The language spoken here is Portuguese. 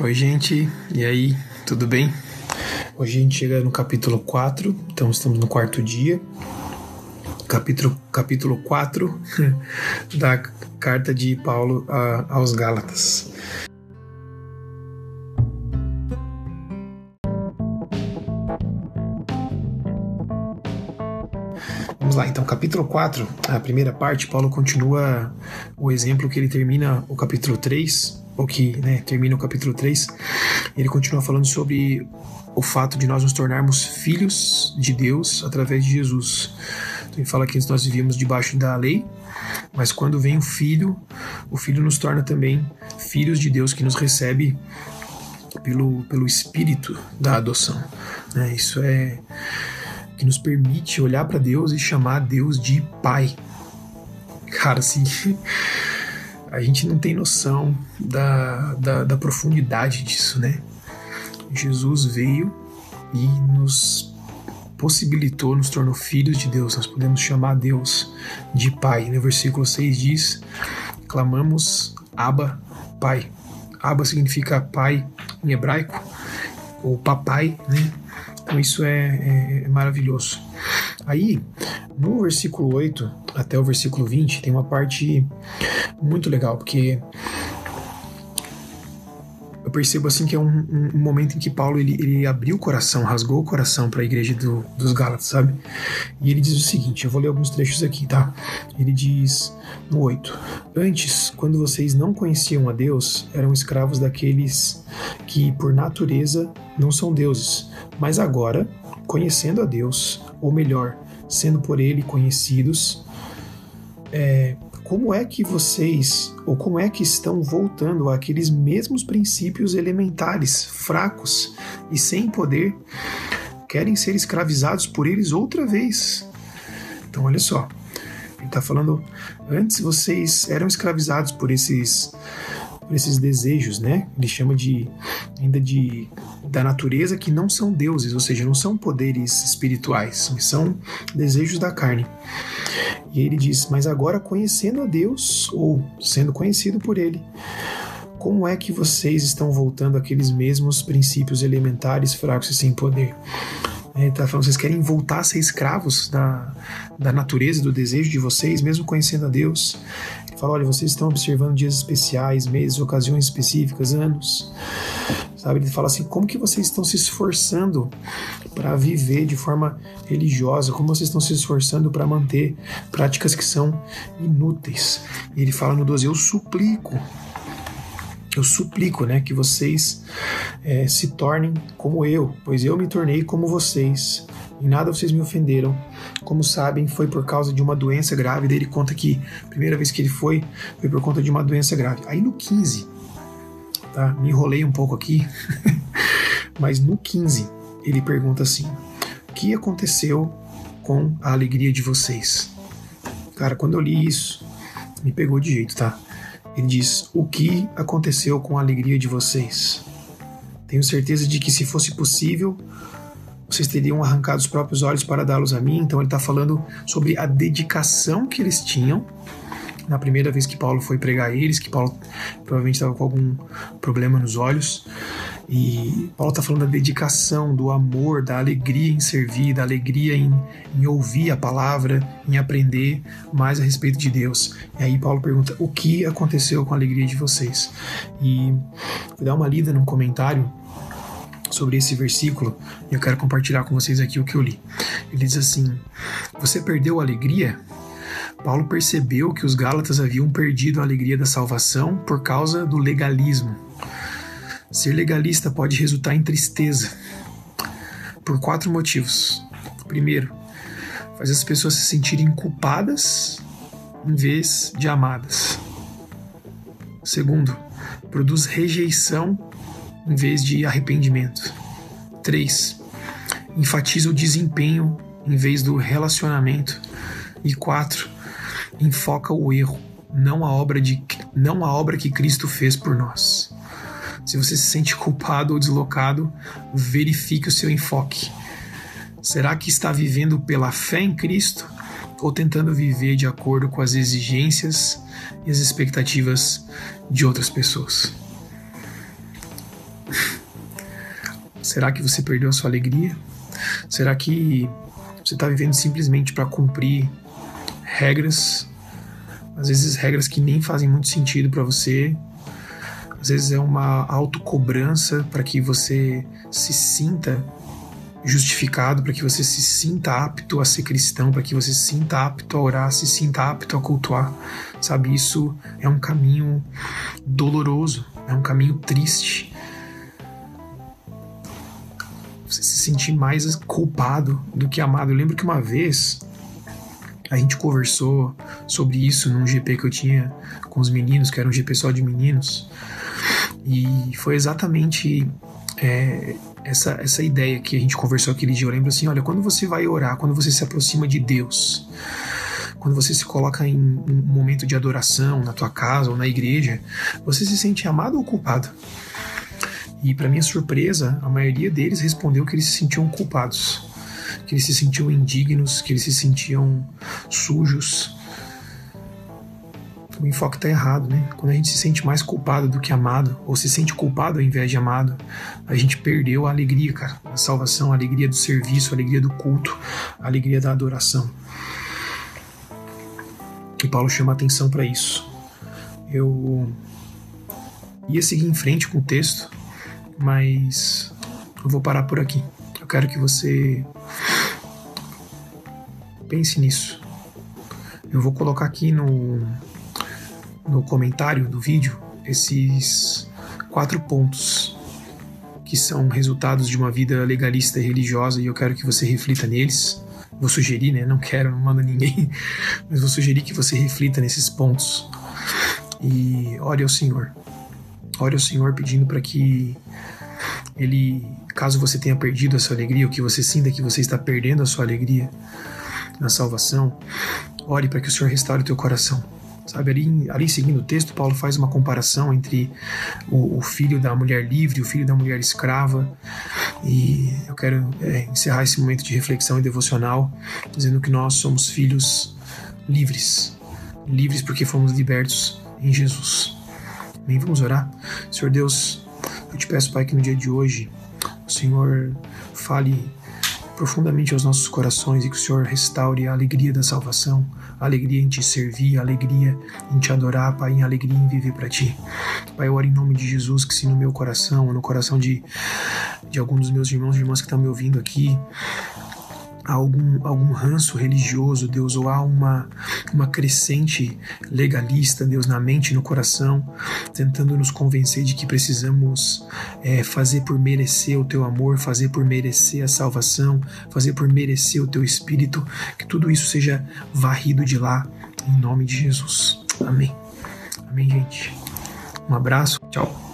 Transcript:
Oi, gente, e aí, tudo bem? Hoje a gente chega no capítulo 4, então estamos no quarto dia. Capítulo, capítulo 4 da carta de Paulo a, aos Gálatas. Lá, então, capítulo 4, a primeira parte, Paulo continua o exemplo que ele termina o capítulo 3, ou que né, termina o capítulo 3, ele continua falando sobre o fato de nós nos tornarmos filhos de Deus através de Jesus. Então, ele fala que nós vivíamos debaixo da lei, mas quando vem o Filho, o Filho nos torna também filhos de Deus que nos recebe pelo, pelo Espírito da adoção. Né? Isso é que nos permite olhar para Deus e chamar Deus de Pai. Cara, assim, a gente não tem noção da, da, da profundidade disso, né? Jesus veio e nos possibilitou, nos tornou filhos de Deus. Nós podemos chamar Deus de Pai. No versículo 6 diz: clamamos Abba, Pai. Abba significa pai em hebraico, ou papai, né? Então isso é, é, é maravilhoso. Aí, no versículo 8 até o versículo 20, tem uma parte muito legal, porque eu percebo assim que é um, um, um, momento em que Paulo ele, ele abriu o coração, rasgou o coração para a igreja do, dos Gálatas, sabe? E ele diz o seguinte: eu vou ler alguns trechos aqui, tá? Ele diz no 8: Antes, quando vocês não conheciam a Deus, eram escravos daqueles que, por natureza, não são deuses, mas agora, conhecendo a Deus, ou melhor, sendo por Ele conhecidos, é, como é que vocês, ou como é que estão voltando àqueles mesmos princípios elementares, fracos e sem poder, querem ser escravizados por eles outra vez? Então, olha só, ele está falando, antes vocês eram escravizados por esses por esses desejos, né? Ele chama de ainda de da natureza que não são deuses, ou seja, não são poderes espirituais, são desejos da carne. E ele diz: Mas agora, conhecendo a Deus, ou sendo conhecido por Ele, como é que vocês estão voltando àqueles mesmos princípios elementares, fracos e sem poder? Ele está falando, vocês querem voltar a ser escravos da, da natureza, do desejo de vocês, mesmo conhecendo a Deus. Fala, olha, vocês estão observando dias especiais, meses, ocasiões específicas, anos. Sabe? Ele fala assim, como que vocês estão se esforçando para viver de forma religiosa? Como vocês estão se esforçando para manter práticas que são inúteis? E ele fala no 12, eu suplico eu suplico né, que vocês é, se tornem como eu, pois eu me tornei como vocês. Em nada vocês me ofenderam. Como sabem, foi por causa de uma doença grave. Daí ele conta que a primeira vez que ele foi, foi por conta de uma doença grave. Aí no 15, tá? Me enrolei um pouco aqui, mas no 15 ele pergunta assim: O que aconteceu com a alegria de vocês? Cara, quando eu li isso, me pegou de jeito, tá? Ele diz: O que aconteceu com a alegria de vocês? Tenho certeza de que, se fosse possível, vocês teriam arrancado os próprios olhos para dá-los a mim. Então, ele está falando sobre a dedicação que eles tinham na primeira vez que Paulo foi pregar a eles, que Paulo provavelmente estava com algum problema nos olhos. E Paulo está falando da dedicação, do amor, da alegria em servir, da alegria em, em, ouvir a palavra, em aprender mais a respeito de Deus. E aí Paulo pergunta: o que aconteceu com a alegria de vocês? E vou dar uma lida num comentário sobre esse versículo e eu quero compartilhar com vocês aqui o que eu li. Ele diz assim: Você perdeu a alegria? Paulo percebeu que os Gálatas haviam perdido a alegria da salvação por causa do legalismo. Ser legalista pode resultar em tristeza por quatro motivos. Primeiro, faz as pessoas se sentirem culpadas em vez de amadas. Segundo, produz rejeição em vez de arrependimento. Três, enfatiza o desempenho em vez do relacionamento. E quatro, enfoca o erro, não a obra de não a obra que Cristo fez por nós. Se você se sente culpado ou deslocado, verifique o seu enfoque. Será que está vivendo pela fé em Cristo ou tentando viver de acordo com as exigências e as expectativas de outras pessoas? Será que você perdeu a sua alegria? Será que você está vivendo simplesmente para cumprir regras? Às vezes regras que nem fazem muito sentido para você. Às vezes é uma autocobrança para que você se sinta justificado, para que você se sinta apto a ser cristão, para que você se sinta apto a orar, se sinta apto a cultuar. Sabe, isso é um caminho doloroso, é um caminho triste. Você se sentir mais culpado do que amado. Eu lembro que uma vez a gente conversou sobre isso num GP que eu tinha com os meninos, que era um GP só de meninos. E foi exatamente é, essa, essa ideia que a gente conversou aquele dia. Eu lembro assim: olha, quando você vai orar, quando você se aproxima de Deus, quando você se coloca em um momento de adoração na tua casa ou na igreja, você se sente amado ou culpado? E para minha surpresa, a maioria deles respondeu que eles se sentiam culpados, que eles se sentiam indignos, que eles se sentiam sujos. O enfoque está errado, né? Quando a gente se sente mais culpado do que amado, ou se sente culpado ao invés de amado, a gente perdeu a alegria, cara, a salvação, a alegria do serviço, a alegria do culto, a alegria da adoração. E Paulo chama atenção para isso. Eu ia seguir em frente com o texto, mas eu vou parar por aqui. Eu quero que você pense nisso. Eu vou colocar aqui no, no comentário do vídeo esses quatro pontos que são resultados de uma vida legalista e religiosa e eu quero que você reflita neles. Vou sugerir, né? Não quero, não mando ninguém, mas vou sugerir que você reflita nesses pontos e ore ao Senhor. Ore ao Senhor pedindo para que Ele, caso você tenha perdido a sua alegria, ou que você sinta que você está perdendo a sua alegria na salvação, ore para que o Senhor restaure o teu coração. Sabe, ali, ali seguindo o texto, Paulo faz uma comparação entre o, o filho da mulher livre e o filho da mulher escrava. E eu quero é, encerrar esse momento de reflexão e devocional dizendo que nós somos filhos livres. Livres porque fomos libertos em Jesus. Amém? Vamos orar? Senhor Deus, eu te peço, Pai, que no dia de hoje o Senhor fale profundamente aos nossos corações e que o Senhor restaure a alegria da salvação, a alegria em te servir, a alegria em te adorar, Pai, em alegria em viver para ti. Pai, eu oro em nome de Jesus que se no meu coração, no coração de, de algum dos meus irmãos e irmãs que estão me ouvindo aqui, há algum, algum ranço religioso, Deus, ou há uma, uma crescente legalista, Deus, na mente e no coração, tentando nos convencer de que precisamos é, fazer por merecer o teu amor, fazer por merecer a salvação, fazer por merecer o teu espírito, que tudo isso seja varrido de lá, em nome de Jesus. Amém. Amém, gente. Um abraço. Tchau.